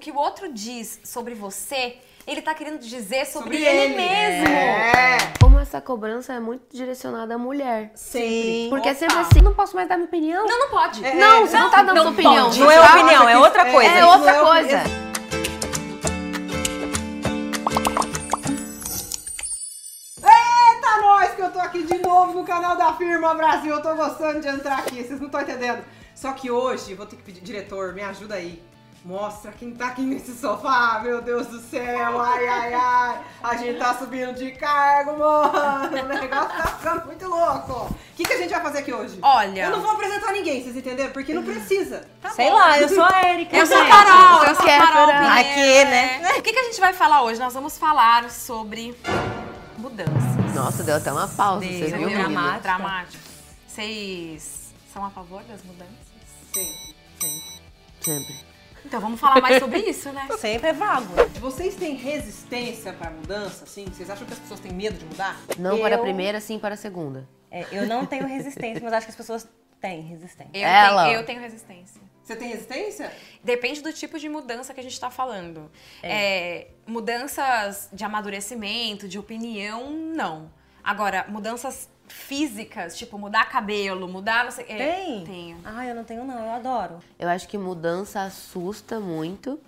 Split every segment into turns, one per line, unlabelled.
que o outro diz sobre você, ele tá querendo dizer sobre,
Sobre
ele,
ele.
mesmo.
É.
Como essa cobrança é muito direcionada à mulher.
Sim.
Porque é
Opa.
sempre assim, não posso mais dar minha opinião.
Não, não pode.
É,
Não, você não, tá dando
não
sua opinião.
pode.
Não é
tá-
opinião, é outra coisa.
É outra
não é-
coisa.
Eita, nós que eu tô aqui de novo no canal da Firma Brasil. Eu tô gostando de entrar aqui, vocês não estão entendendo. Só que hoje, vou ter que pedir, diretor, me ajuda aí. Mostra quem tá aqui nesse sofá, meu Deus do céu, ai, ai, ai. A gente tá subindo de cargo, mano. O negócio tá ficando muito louco. O que, que a gente vai fazer aqui hoje?
Olha.
Eu não vou apresentar ninguém, vocês entenderam? Porque não precisa.
Sei lá, eu sou a Erika.
Eu sou a. Carol, eu sou a. Carol.
Aqui, né?
é. O que, que a gente vai falar hoje? Nós vamos falar sobre mudanças.
Nossa, deu até uma pausa,
Deu,
você viu,
dramático.
Dramático. Vocês são a favor das mudanças?
Sim.
Sempre.
Então vamos falar mais sobre isso, né?
Sempre é vago.
Vocês têm resistência pra mudança, assim? Vocês acham que as pessoas têm medo de mudar?
Não para a
Eu-
primeira, sim para a segunda.
É, eu não tenho resistência, mas acho que as pessoas têm resistência.
Eu,
Ela.
Tenho, eu tenho resistência.
Você tem resistência?
Depende do tipo de mudança que a gente tá falando. É, mudanças de amadurecimento, de opinião, não. Agora, mudanças físicas, tipo mudar cabelo, mudar não sei. é,
Tem?
Tenho.
Ah, eu não tenho não, eu adoro.
Eu acho que mudança assusta muito.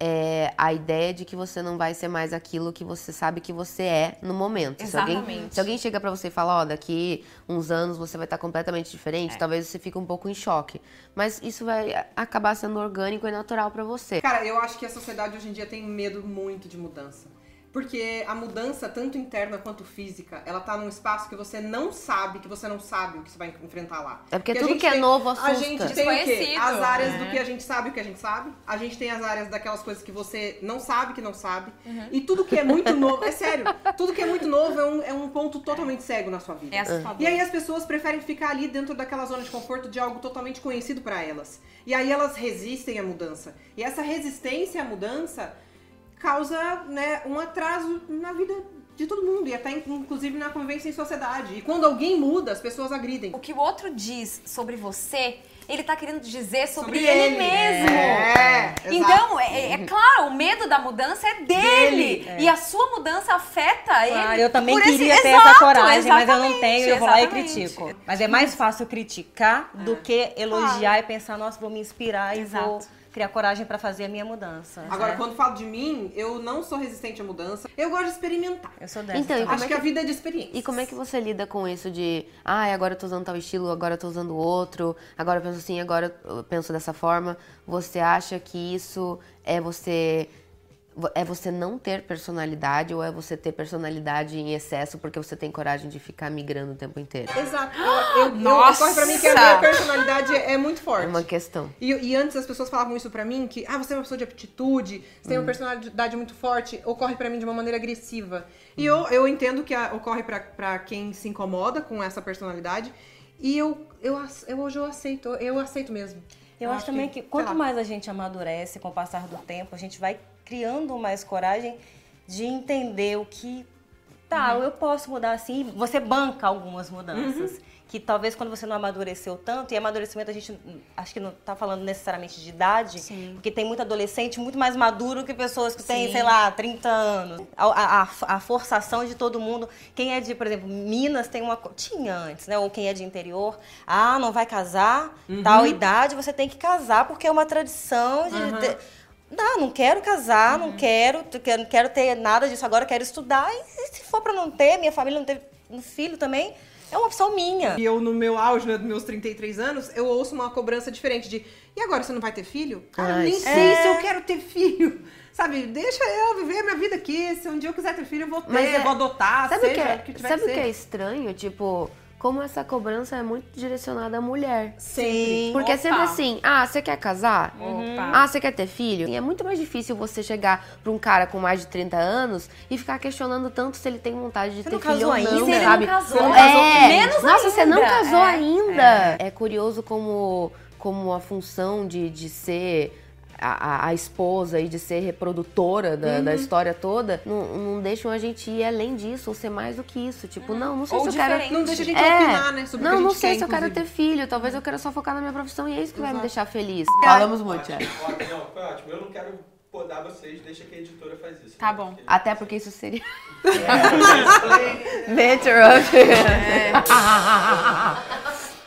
É, a ideia de que você não vai ser mais aquilo que você sabe que você é no momento. Se alguém,
Exatamente.
se alguém chega pra você e fala, ó, daqui uns anos você vai estar completamente diferente, talvez você fique um pouco em choque. Mas isso vai acabar sendo orgânico e natural pra você.
Cara, eu acho que a sociedade hoje em dia tem medo muito de mudança. Porque a mudança, tanto interna quanto física, ela tá num espaço que você não sabe, que você não sabe o que você vai enfrentar lá.
É porque
a
tudo que é
tem-
novo
A
assusta.
gente tem o quê? As áreas
né?
do que a gente sabe o que a gente sabe. A gente tem as áreas daquelas coisas que você não sabe que não sabe.
Uhum.
E tudo que é muito novo, é sério, tudo que é muito novo é um, é um ponto totalmente cego na sua vida.
É assustador.
E aí as pessoas preferem ficar ali dentro daquela zona de conforto de algo totalmente conhecido pra elas. E aí elas resistem à mudança. E essa resistência à mudança causa, né, um atraso na vida de todo mundo e até inclusive na convivência em sociedade. E quando alguém muda, as pessoas agridem.
O que o outro diz sobre você, ele tá querendo dizer sobre,
Sobre
ele,
ele.
mesmo.
É, exato.
então, é, é claro, o medo da mudança é dele. E a sua mudança afeta ele.
Ah, eu também
por esse-
queria ter
Exato,
essa coragem, mas eu não tenho, eu vou lá e critico. Mas é mais fácil criticar do que elogiar e pensar, nossa, vou me inspirar e vou
Exato.
Criar coragem pra fazer a minha mudança.
Agora,
né?
quando falo de mim, eu não sou resistente à mudança. Eu gosto de experimentar.
Eu sou dessa.
Então,
Acho
é
que a
que-
vida é de experiência.
E como é que você lida com isso de, ai, agora eu tô usando tal estilo, agora eu tô usando outro, agora eu penso assim, agora eu penso dessa forma. Você acha que isso é você é você não ter personalidade ou é você ter personalidade em excesso porque você tem coragem de ficar migrando o tempo inteiro?
Exato. Eu, eu,
Nossa!
eu, ocorre pra mim que a minha personalidade é muito forte.
É uma questão.
E, e antes as pessoas falavam isso pra mim, que ah, você é uma pessoa de aptitude, você tem uma personalidade muito forte, ocorre pra mim de uma maneira agressiva. E eu, eu entendo que a- ocorre pra, pra quem se incomoda com essa personalidade. E eu, eu, eu hoje eu aceito, eu aceito mesmo.
Eu acho também que,
sei
quanto mais a gente amadurece com o passar do tempo, a gente vai criando mais coragem de entender o que. Tá, eu posso mudar assim. Você banca algumas mudanças. Que talvez quando você não amadureceu tanto, e amadurecimento a gente acho que não tá falando necessariamente de idade,
Sim.
porque tem muito adolescente muito mais maduro que pessoas que têm,
Sim.
sei lá, 30 anos. A, a- a- forçação de todo mundo. Quem é de, por exemplo, Minas tem uma. Tinha antes, né? Ou quem é de interior. Ah, não vai casar, tal idade, você tem que casar, porque é uma tradição de.
Uhum.
de- não, não quero casar, não quero, não quero ter nada disso agora, quero estudar. E se for pra não ter, minha família não ter um filho também, é uma opção minha.
E eu, no meu auge, né, dos meus 33 anos, eu ouço uma cobrança diferente de e agora você não vai ter filho? Cara,
Ai,
nem
sim.
sei se eu quero ter filho. Sabe, deixa eu viver a minha vida aqui. Se um dia eu quiser ter filho, eu vou ter,
Mas é-
vou adotar,
Sabe o
seja
que é,
o que tiver
sabe
que
o que
ser.
é estranho? Tipo, como essa cobrança é muito direcionada à mulher.
Sim.
Porque é
Opa.
sempre assim, ah, você quer casar?
Opa.
Ah, você quer ter filho? E é muito mais difícil você chegar pra um cara com mais de 30 anos e ficar questionando tanto se ele tem vontade de
Você
ter
não
filho
casou
ou
ainda?
não,
Se ele
não
sabe?
casou. Não casou.
é,
Menos
Nossa, você não
ainda.
casou
É,
ainda. É. curioso como, como a função de, de ser a, a- esposa e de ser reprodutora da,
Uhum.
da história toda não, não deixam a gente ir além disso ou ser mais do que isso. Tipo, não, não sei
Ou
se eu quero...
diferente.
Não deixa a gente
É.
opinar, né? Sobre o
Não,
que a
não
gente
sei
quer,
se eu quero
inclusive.
ter filho. Talvez eu queira só focar na minha profissão e é isso que vai me
Exato.
deixar feliz. Falamos muito, é.
Ótimo, não, foi ótimo. Eu não quero podar vocês, deixa que a editora faz isso.
Tá
né?
bom.
Porque-
Até porque isso seria.
Mansplaining.
Me interrupt.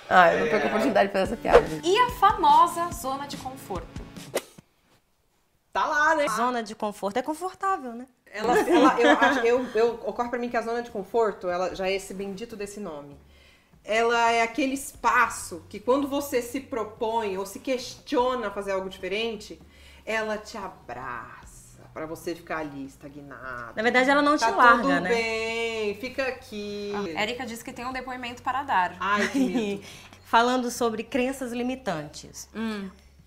Ah, eu não perco a oportunidade de fazer essa piada.
E a famosa zona de conforto.
Tá lá, né?
Zona de conforto é confortável, né?
Ela, ela- eu, acho- eu, eu, ocorre pra mim que a zona de conforto, ela já é esse bendito desse nome. Ela é aquele espaço que quando você se propõe ou se questiona fazer algo diferente, ela te abraça pra você ficar ali estagnado.
Na verdade, ela não
tá
te larga,
tudo
né?
bem, fica aqui.
Érica disse que tem um depoimento para dar.
Ai, que medo.
Falando sobre crenças limitantes.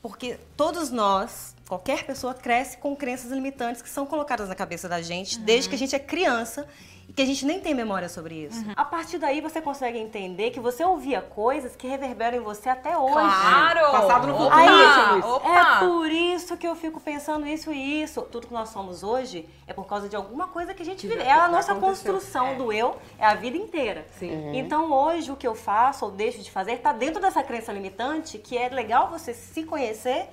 Porque todos nós, qualquer pessoa, cresce com crenças limitantes que são colocadas na cabeça da gente desde que a gente é criança e que a gente nem tem memória sobre isso. A partir daí você consegue entender que você ouvia coisas que reverberam em você até hoje.
Claro!
Passado no futuro, Luiz?
Opa!
É por isso que eu fico pensando isso e isso. Tudo que nós somos hoje é por causa de alguma coisa que a gente vive. É a nossa
aconteceu.
construção
É.
do eu, é a vida inteira.
Sim.
Então hoje o que eu faço ou deixo de fazer está dentro dessa crença limitante que é legal você se conhecer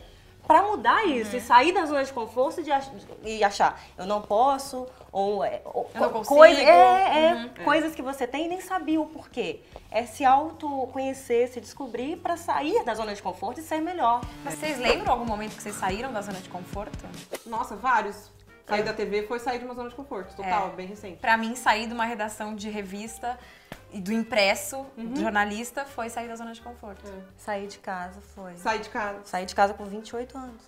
para mudar isso
Uhum.
e sair da zona de conforto de ach- e achar eu não posso ou, é, ou
Eu não
co-
consigo.
coisa- é, é,
Uhum.
coisas que você tem e nem sabia o porquê. É se autoconhecer, se descobrir para sair da zona de conforto e ser melhor.
Mas vocês lembram algum momento que vocês saíram da zona de conforto?
Nossa, vários. Sair da TV foi sair de uma zona de conforto, total,
É.
bem recente.
Pra mim, sair de uma redação de revista e do impresso, do jornalista, foi sair da zona de conforto.
Sair de casa foi.
Sair de casa.
Saí de casa com 28 anos.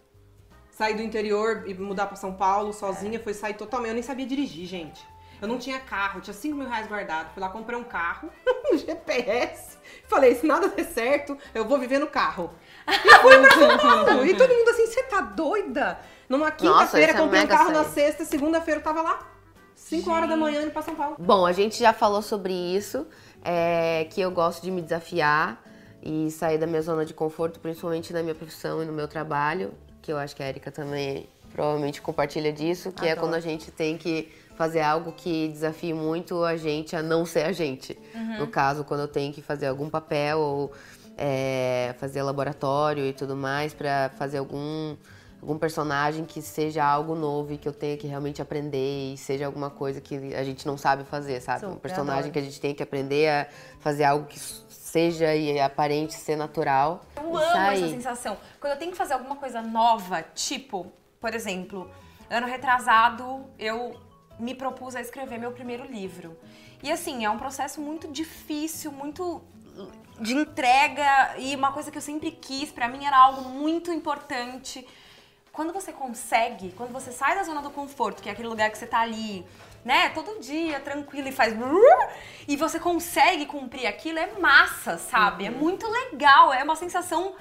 Sair do interior e mudar pra São Paulo sozinha foi sair totalmente. Eu nem sabia dirigir, gente. Eu não tinha carro, tinha 5 mil reais guardado. Fui lá, comprei um carro, um GPS. Falei, se nada der certo, eu vou viver no carro. E fui pra São Paulo. E todo mundo assim, você tá doida? Numa quinta-feira,
isso é
comprei um carro na sexta, segunda-feira eu tava lá. 5 horas da manhã indo pra São Paulo.
Bom, a gente já falou sobre isso, é, que eu gosto de me desafiar e sair da minha zona de conforto, principalmente na minha profissão e no meu trabalho, que eu acho que a Erika também provavelmente compartilha disso, que é
Adoro.
quando a gente tem que fazer algo que desafie muito a gente a não ser a gente. No caso, quando eu tenho que fazer algum papel ou é, fazer laboratório e tudo mais para fazer algum algum personagem que seja algo novo e que eu tenha que realmente aprender e seja alguma coisa que a gente não sabe fazer, sabe? um personagem que a gente tem que aprender a fazer algo que seja e aparente ser natural.
Eu amo essa
sair.
sensação. Quando eu tenho que fazer alguma coisa nova, tipo, por exemplo, ano retrasado eu me propus a escrever meu primeiro livro. E assim, é um processo muito difícil, muito de entrega e uma coisa que eu sempre quis, pra mim era algo muito importante. Quando você consegue, quando você sai da zona do conforto, que é aquele lugar que você tá ali, né, todo dia, tranquilo e faz. E você consegue cumprir aquilo, é massa, sabe? É muito legal, é uma sensação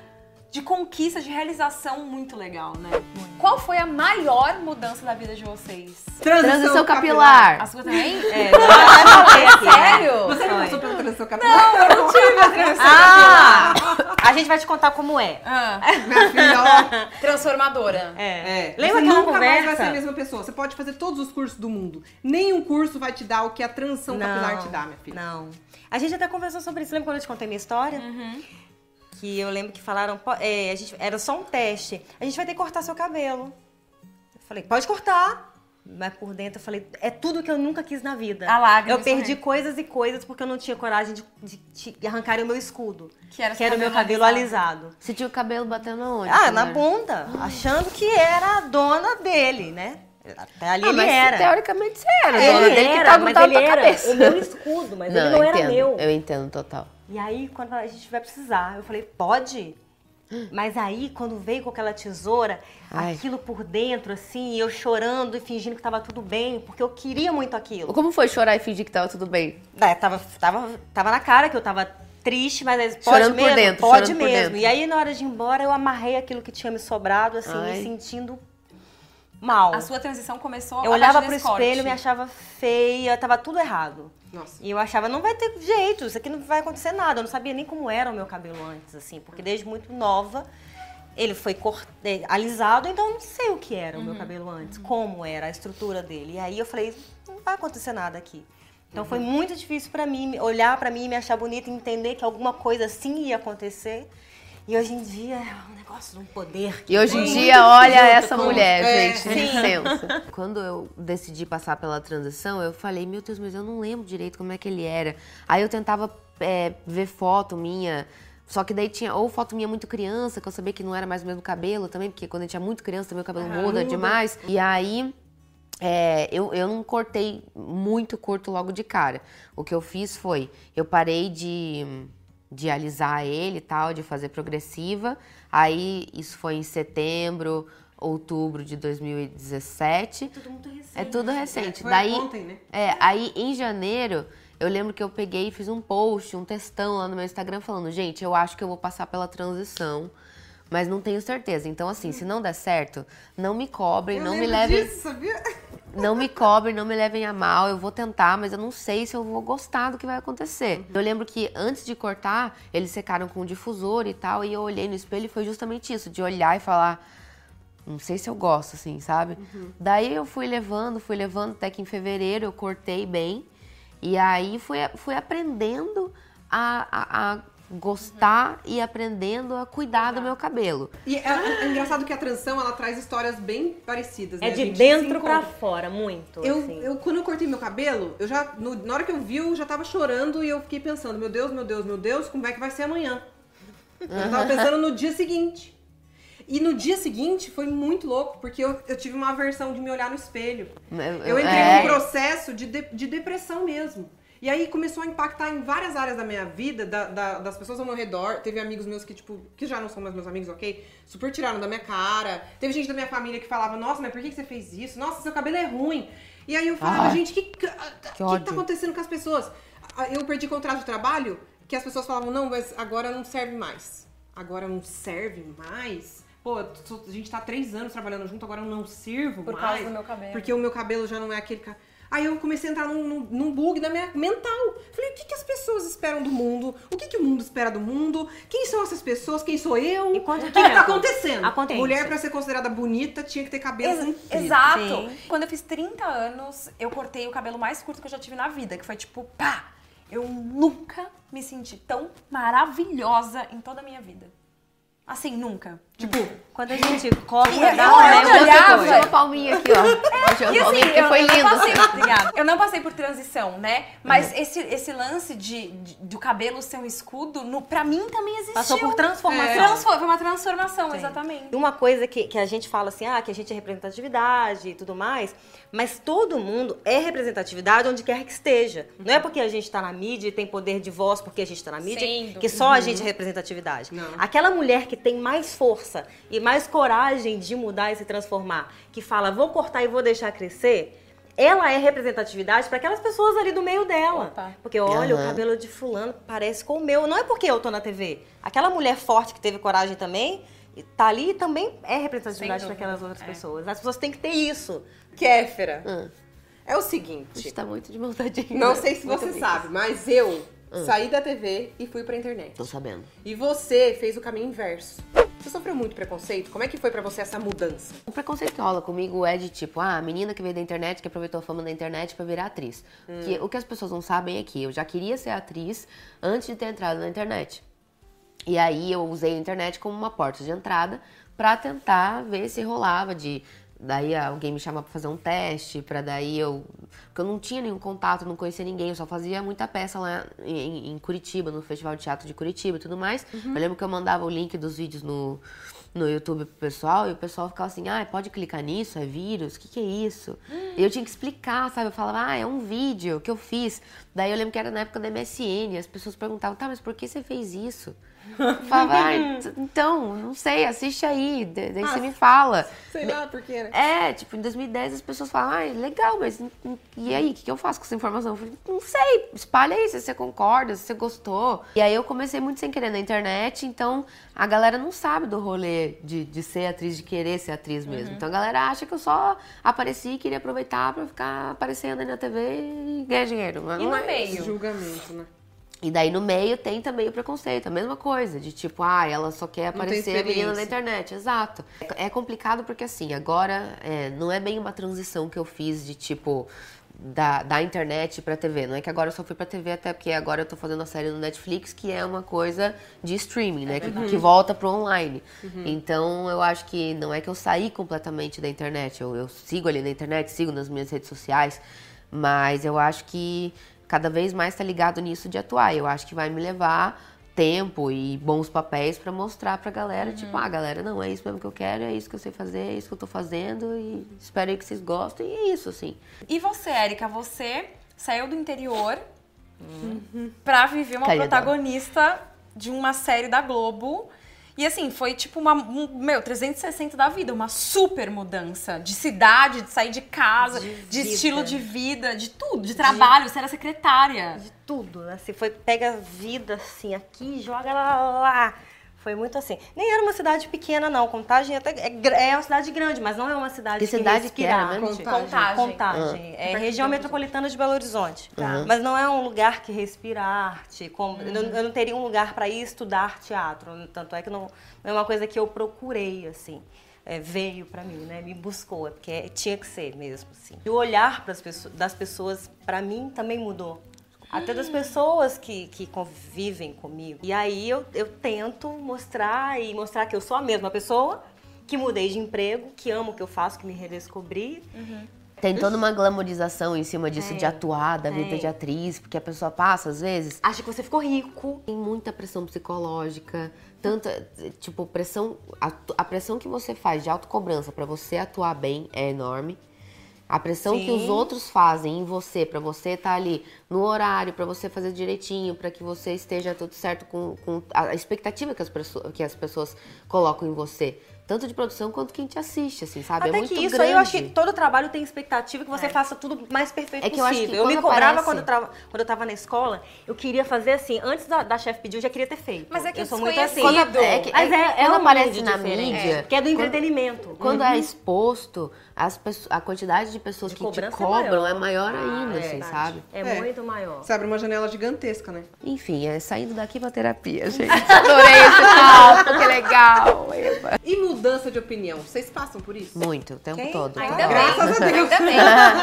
de conquista, de realização muito legal, né? Qual foi a maior mudança da vida de vocês?
Transição capilar.
A sua também?
É, não aqui, né?
Sério?
Você não passou pela transição capilar?
Eu não tive a transição
Ah! A gente vai te contar como é.
Ah,
Minha filha, ó.
transformadora.
É.
Lembra
você
aquela
nunca mais vai
conversa?
ser a mesma pessoa. Você pode fazer todos os cursos do mundo. Nenhum curso vai te dar o que a transição capilar te dá, minha filha.
Não. A gente até conversou sobre isso. Lembra quando eu te contei minha história? Que eu lembro que falaram, "Pô, é, a gente, era só um teste. A gente vai ter que cortar seu cabelo. Eu falei, pode cortar. Mas por dentro eu falei, é tudo que eu nunca quis na vida.
A lágrima
eu perdi coisas e coisas porque eu não tinha coragem de, de, de arrancar o meu escudo.
Que era
que era o meu
cabelo
alisado.
Você tinha o cabelo batendo aonde?
Ah, na
era?
bunda. Achando que era a dona dele, né? Até ali
Ah,
ele
mas
era.
teoricamente você era,
Ele
dona dele que
era,
tá
mas ele era
cabeça.
o meu escudo, mas ele não
eu
era
entendo,
meu.
Eu entendo total.
E aí, quando a gente vai precisar, eu falei, pode? Mas aí, quando veio com aquela tesoura,
Ai.
aquilo por dentro, assim, eu chorando e fingindo que tava tudo bem, porque eu queria muito aquilo.
Como foi chorar e fingir que tava tudo bem?
É, tava, tava, tava na cara que eu tava triste, mas aí, pode
Chorando por
mesmo?
dentro,
pode
chorando por
mesmo.
dentro.
E aí, na hora de ir embora, eu amarrei aquilo que tinha me sobrado, assim,
Ai.
me sentindo mal.
A sua transição começou
Eu
a
olhava pro
corte.
espelho, me achava feia, tava tudo errado.
Nossa.
E eu achava, não vai ter jeito, isso aqui não vai acontecer nada. Eu não sabia nem como era o meu cabelo antes, assim, porque desde muito nova ele foi cort... alisado, então eu não sei o que era o meu cabelo antes, como era a estrutura dele. E aí eu falei, não vai acontecer nada aqui. Então foi muito difícil pra mim olhar pra mim e me achar bonita e entender que alguma coisa assim ia acontecer. E hoje em dia é um negócio de um poder. que
E hoje em dia, olha essa
com-
mulher,
É,
gente, licença. Quando eu decidi passar pela transição, eu falei, meu Deus, mas eu não lembro direito como é que ele era. Aí eu tentava é, ver foto minha, só que daí tinha ou foto minha muito criança, que eu sabia que não era mais o mesmo cabelo também, porque quando a gente é muito criança também o cabelo muda,
muda.
demais. E aí é, eu, eu não cortei muito curto logo de cara. O que eu fiz foi, eu parei de, de alisar ele e tal, de fazer progressiva. Aí isso foi em setembro, outubro de 2017.
Tudo muito recente.
É tudo recente.
Foi
Daí,
ontem, né?
é, aí em janeiro, eu lembro que eu peguei e fiz um post, um textão lá no meu Instagram falando, gente, eu acho que eu vou passar pela transição, mas não tenho certeza. Então, assim, se não der certo, não me cobrem,
Eu
não me levem.
disso, sabia?
Não me cobrem, não me levem a mal. Eu vou tentar, mas eu não sei se eu vou gostar do que vai acontecer. Eu lembro que antes de cortar, eles secaram com um difusor e tal, e eu olhei no espelho e foi justamente isso, de olhar e falar. Não sei se eu gosto, assim, sabe? Daí eu fui levando, fui levando, até que em fevereiro eu cortei bem. E aí fui, fui aprendendo a, a- a gostar e aprendendo a cuidar do meu cabelo.
E é, é engraçado que a transição, ela traz histórias bem parecidas, né?
É
A
de dentro pra
encontra.
fora, muito.
Eu,
assim.
eu, quando eu cortei meu cabelo, eu já, no- na hora que eu vi, eu já tava chorando e eu fiquei pensando, meu Deus, meu Deus, meu Deus, como é que vai ser amanhã? Eu tava pensando no dia seguinte. E no dia seguinte foi muito louco, porque eu, eu tive uma aversão de me olhar no espelho. Eu entrei
É.
num processo de, de, de depressão mesmo. E aí começou a impactar em várias áreas da minha vida, da- da- das pessoas ao meu redor. Teve amigos meus que, tipo, que já não são mais meus amigos, ok? Super tiraram da minha cara. Teve gente da minha família que falava, nossa, mas por que que você fez isso? Nossa, seu cabelo é ruim. E aí eu falava,
Ai,
gente, que, que, que, que
ódio.
tá acontecendo com as pessoas? Ah, Eu perdi contrato de trabalho, que as pessoas falavam, não, mas agora não serve mais. Agora não serve mais? Pô, a gente tá há três anos trabalhando junto, agora eu não sirvo
Por
mais.
causa do meu cabelo.
Porque o meu cabelo já não é aquele. ca- Aí eu comecei a entrar num, num- num bug da minha mental. Falei, o que, que as pessoas esperam do mundo? O que, que o mundo espera do mundo? Quem são essas pessoas? Quem sou eu?
E quanto
o que, que tá
tempo?
acontecendo?
Acontece.
Mulher, pra ser considerada bonita, tinha que ter cabelo
Ex-. Exato.
Sim.
Quando eu fiz 30 anos, eu cortei o cabelo mais curto que eu já tive na vida, que foi tipo, pá! Eu nunca me senti tão maravilhosa em toda a minha vida. Assim, nunca.
Tipo,
Quando a gente corta,
Eu-
dá
eu-
uma
eu
é
olhava,
uma palminha aqui, ó. Deixa uma
E assim,
palminha,
eu,
foi
eu não
lindo.
passei, obrigada. Eu não passei por transição, né? Mas esse, esse lance de, de- do cabelo ser um escudo, no, pra mim também existiu.
Passou por transformação.
Transfor- foi uma transformação,
Sim.
exatamente.
E uma coisa que, que a gente fala assim, ah, que a gente é representatividade e tudo mais, mas todo mundo é representatividade onde quer que esteja. Não é porque a gente está na mídia e tem poder de voz porque a gente está na mídia
Sem
que só a gente é representatividade.
Não.
Aquela mulher que tem mais força e mais coragem de mudar e se transformar, que fala, vou cortar e vou deixar crescer, ela é representatividade para aquelas pessoas ali do meio dela.
Opa.
Porque olha, o
Aham.
cabelo de fulano parece com o meu. Não é porque eu tô na TV. Aquela mulher forte que teve coragem também, e tá ali e também é representatividade para aquelas outras
é.
pessoas. As pessoas têm que ter isso.
Kéfera,
Hum.
é o
A
seguinte.
gente tá muito de montadinho.
Não sei se
Muito
você
bem.
sabe, mas eu saí da TV e fui pra internet.
Tô sabendo.
E você fez o caminho inverso. Você sofreu muito preconceito? Como é que foi pra você essa mudança?
O preconceito que rola comigo é de tipo, ah, a menina que veio da internet, que aproveitou a fama da internet pra virar atriz. Que, o que as pessoas não sabem é que eu já queria ser atriz antes de ter entrado na internet. E aí eu usei a internet como uma porta de entrada pra tentar ver se rolava de daí alguém me chamar pra fazer um teste, pra daí eu porque eu não tinha nenhum contato, não conhecia ninguém, eu só fazia muita peça lá em, em Curitiba, no Festival de Teatro de Curitiba e tudo mais. Eu lembro que eu mandava o link dos vídeos no no YouTube pro pessoal e o pessoal ficava assim, ah, pode clicar nisso, é vírus, o que, que é isso? E eu tinha que explicar, sabe? Eu falava, ah, é um vídeo que eu fiz. Daí eu lembro que era na época da MSN, as pessoas perguntavam, tá, mas por que você fez isso? Falava, ah, t- então, não sei, assiste aí, da- daí você me fala.
Sei lá por quê, né?
É, tipo, em 2010 as pessoas falam, ah, legal, mas e aí, o que, que eu faço com essa informação? Eu falei, não sei, espalha aí se você concorda, se você gostou. E aí eu comecei muito sem querer na internet, então a galera não sabe do rolê de, de ser atriz, de querer ser atriz mesmo. Então a galera acha que eu só apareci e queria aproveitar pra ficar aparecendo aí na TV e ganhar dinheiro. Mas
E
não
no
é
meio?
isso.
Julgamento, né?
E daí no meio tem também o preconceito, a mesma coisa, de tipo, ah, ela só quer aparecer a menina na internet. Exato. É complicado porque assim, agora é, não é bem uma transição que eu fiz de tipo da, da internet pra TV. Não é que agora eu só fui pra TV, até porque agora eu tô fazendo a série no Netflix, que é uma coisa de streaming, né? que, que volta pro online. Então eu acho que não é que eu saí completamente da internet. Eu, eu sigo ali na internet, sigo nas minhas redes sociais, mas eu acho que cada vez mais tá ligado nisso de atuar. Eu acho que vai me levar tempo e bons papéis pra mostrar pra galera, tipo, ah, galera, não, é isso mesmo que eu quero, é isso que eu sei fazer, é isso que eu tô fazendo e espero aí que vocês gostem e é isso, assim.
E você, Érica, você saiu do interior pra viver uma protagonista de uma série da Globo. E assim, foi tipo uma, um, meu, 360 da vida, uma super mudança de cidade, de sair de casa, de,
De
estilo de vida, de tudo, de trabalho, você era secretária.
de tudo, né? Você foi, pega a vida assim aqui, joga ela lá. Foi muito assim. Nem era uma cidade pequena, não. Contagem até é, é uma cidade grande, mas não é uma cidade
Que
que
cidade que era mesmo?
Contagem.
Contagem.
Contagem. É
Perto
região metropolitana de Belo Horizonte.
Tá.
Mas não é um lugar que respira arte. como- eu, não, eu não teria um lugar para ir estudar teatro. Tanto é que não, não é uma coisa que eu procurei, assim. É, veio para mim, né? Me buscou, é porque tinha que ser mesmo, assim. E o olhar pras pessoas, das pessoas, para mim, também mudou. Até das pessoas que, que convivem comigo. E aí eu, eu tento mostrar e mostrar que eu sou a mesma pessoa, que mudei de emprego, que amo o que eu faço, que me redescobri.
Tem toda uma glamorização em cima disso de
É,
atuar, da vida
é.
de atriz, porque a pessoa passa, às vezes,
Acha que você ficou rico.
tem muita pressão psicológica, tanta, tipo, pressão, a, a pressão que você faz de autocobrança pra você atuar bem é enorme. A pressão que os
Sim.
outros fazem em você, pra você estar ali no horário, pra você fazer direitinho, pra que você esteja tudo certo com, com a expectativa que as, pessoas, que as pessoas colocam em você. Tanto de produção quanto quem te assiste, assim, sabe? é
Até
muito
que isso
grande.
aí eu acho que todo trabalho tem expectativa que você faça tudo mais perfeito
É que eu acho
possível.
que
eu me
quando
cobrava
aparece-
quando, eu trava- quando eu tava na escola, eu queria fazer assim, antes da, da chefe pedir, eu já queria ter feito.
Mas é que
eu sou muito assim.
Quando, é que,
Mas
é,
é, é
quando
um
aparece na
diferente,
mídia,
que é do
quando-
entretenimento.
Quando é exposto, as a quantidade de pessoas
De
que te
é
cobram é
maior.
maior, ainda,
é
assim, sabe?
É,
É.
muito maior.
Você abre uma janela gigantesca, né?
Enfim, é saindo daqui pra terapia, gente. Adorei esse papo, que legal, Eva.
E mudança de opinião? Vocês passam por isso?
Muito, o tempo
Quem?
todo.
Ainda
toda
bem.
Graças a Deus.
Ainda bem.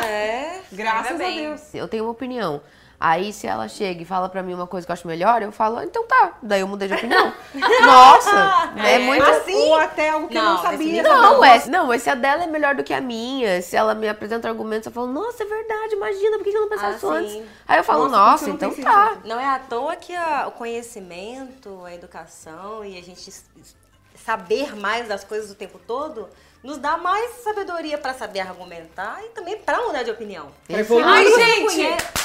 É.
Graças
Ainda
a
bem.
Deus.
Eu tenho uma opinião. Aí, se ela chega e fala pra mim uma coisa que eu acho melhor, eu falo, "Ah, então tá. Daí eu mudei de opinião. Nossa, é, muito
Assim? Ou até algo que eu não
Não,
sabia.
Não, é, não, mas se a dela é melhor do que a minha, se ela me apresenta argumentos, eu falo, nossa, é verdade, imagina, por que eu não pensava
Ah,
isso antes? Aí eu falo,
Nossa,
nossa,
não
então tá.
Não é à toa que a- o conhecimento, a educação e a gente saber mais das coisas o tempo todo nos dá mais sabedoria para saber argumentar e também para mudar de opinião.
Ai, gente!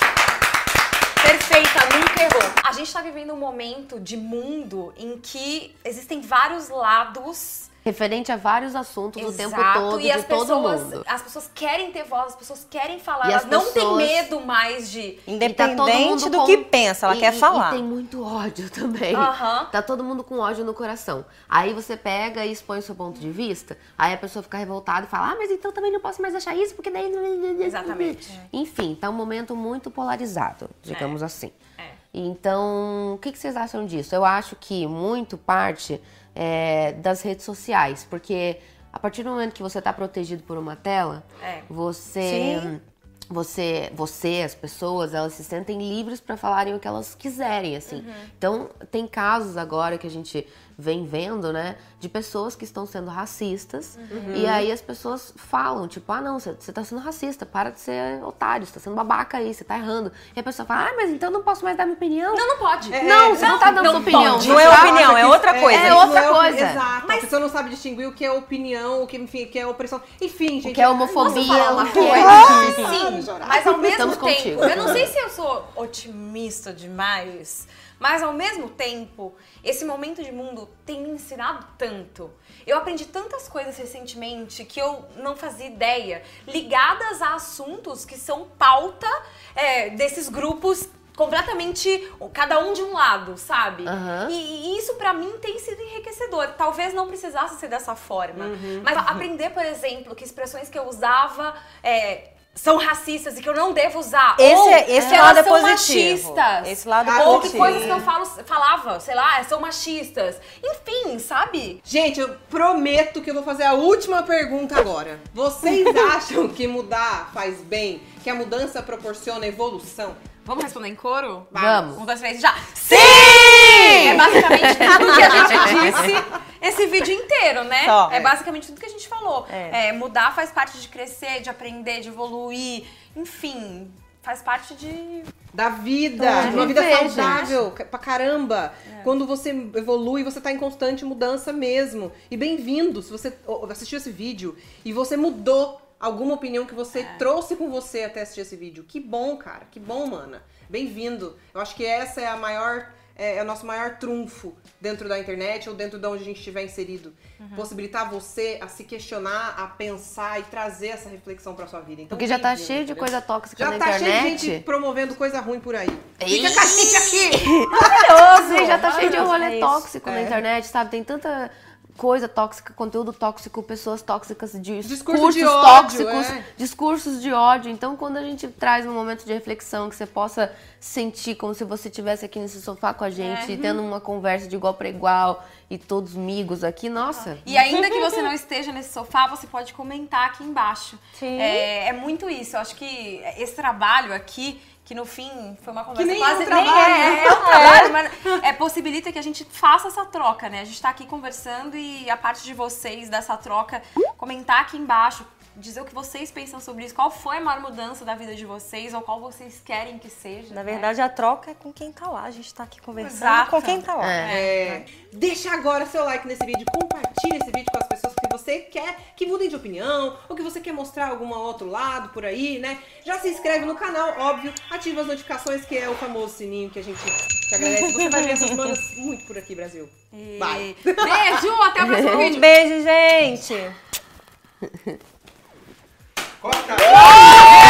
Perfeita, nunca errou. A gente tá vivendo um momento de mundo em que existem vários lados
Referente a vários assuntos o tempo
Exato,
todo,
e
de
as
todo
pessoas,
mundo.
as pessoas querem ter voz, as pessoas querem falar,
E
elas
as
não têm medo mais de.
Tá todo
Independente
mundo
do
com-
que pensa, ela
e-
quer
e-
falar.
E tem muito ódio também.
Aham.
Tá todo mundo com ódio no coração. Aí você pega e expõe o seu ponto de vista, aí a pessoa fica revoltada e fala, ah, mas então também não posso mais achar isso, porque daí...
Exatamente.
Enfim, tá um momento muito polarizado, digamos assim.
É.
Então, o que, que vocês acham disso? Eu acho que muito parte é, das redes sociais, porque a partir do momento que você tá protegido por uma tela,
É.
você...
Sim.
Você, você, as pessoas, elas se sentem livres pra falarem o que elas quiserem, assim. Então, tem casos agora que a gente vem vendo, né, de pessoas que estão sendo racistas. E aí as pessoas falam, tipo, ah, não, você tá sendo racista, para de ser otário, você tá sendo babaca aí, você tá errando. E a pessoa fala, ah, mas então eu não posso mais dar minha opinião.
Não, não pode.
Não, você não, tá dando
não
sua opinião.
pode.
Não é
tá?
opinião, é outra coisa.
É
isso
outra
não
coisa.
Exato. A pessoa não sabe distinguir o que é opinião, o que, enfim, o que é opressão. Enfim, gente.
que é homofobia,
uma
o é-
coisa? Sim, mas ao mesmo
Estamos
tempo,
contigo.
eu não sei se eu sou otimista demais, mas ao mesmo tempo, esse momento de mundo tem me ensinado tanto. Eu aprendi tantas coisas recentemente que eu não fazia ideia, ligadas a assuntos que são pauta é, desses grupos completamente cada um de um lado, sabe?
Aham.
E, e isso pra mim tem sido enriquecedor. Talvez não precisasse ser dessa forma, mas aprender, por exemplo, que expressões que eu usava é, são racistas e que eu não devo usar.
Esse
ou
é- esse
que
lado
elas
é
são
positivo.
machistas.
Esse lado
Ah,
ou
positivo.
que coisas que eu falo, falava, sei lá, são machistas. Enfim, sabe?
Gente, eu prometo que eu vou fazer a última pergunta agora. Vocês acham que mudar faz bem? Que a mudança proporciona evolução?
Vamos responder em coro?
Vamos.
Um, dois, três, já. Sim! É basicamente tudo que a gente disse esse vídeo inteiro, né?
Só.
É basicamente tudo que a gente falou.
É.
É, mudar faz parte de crescer, de aprender, de evoluir. Enfim, faz parte de.
Da vida,
É,
de uma vida saudável, pra caramba.
É.
Quando você evolui, você tá em constante mudança mesmo. E bem-vindo, se você assistiu esse vídeo e você mudou alguma opinião que você
É.
trouxe com você até assistir esse vídeo. Que bom, cara, que bom, mana. Bem-vindo. Eu acho que essa é a maior, é, é o nosso maior trunfo dentro da internet ou dentro de onde a gente estiver inserido.
Uhum.
Possibilitar você a se questionar, a pensar e trazer essa reflexão pra sua vida. Então,
Porque já tá cheio de coisa tóxica
Já
na
tá cheio de
internet.
gente promovendo coisa ruim por aí. Fica com a gente aqui!
Maravilhoso! Já tá cheio de rolê
é
tóxico na
É.
internet, sabe? Tem tanta coisa tóxica, conteúdo tóxico, pessoas tóxicas,
Discurso
discursos
de ódio,
tóxicos,
é.
discursos de ódio. Então, quando a gente traz um momento de reflexão, que você possa sentir como se você estivesse aqui nesse sofá com a gente, tendo uma conversa de igual para igual e todos amigos aqui, nossa.
E ainda que você não esteja nesse sofá, você pode comentar aqui embaixo.
Sim.
É, é muito isso. Eu acho que esse trabalho aqui, que no fim foi uma conversa
nem é
quase
um trabalho,
nem
né?
é, é um trabalho, mas é, possibilita que a gente faça essa troca, né? A gente tá aqui conversando e a parte de vocês dessa troca, comentar aqui embaixo, dizer o que vocês pensam sobre isso, qual foi a maior mudança da vida de vocês ou qual vocês querem que seja.
Na
né?
verdade, a troca é com quem tá lá. A gente tá aqui conversando
Exato.
com quem tá lá.
É, deixa agora seu like nesse vídeo, compartilha esse vídeo com as pessoas que você quer que mudem de opinião, ou que você quer mostrar algum outro lado por aí, né? Já se inscreve no canal, óbvio, ativa as notificações, que é o famoso sininho que a gente te agradece. Você vai ver essas manas muito por aqui, Brasil.
E-
Vai.
Beijo, até o próximo vídeo.
Um beijo, gente!
Corta!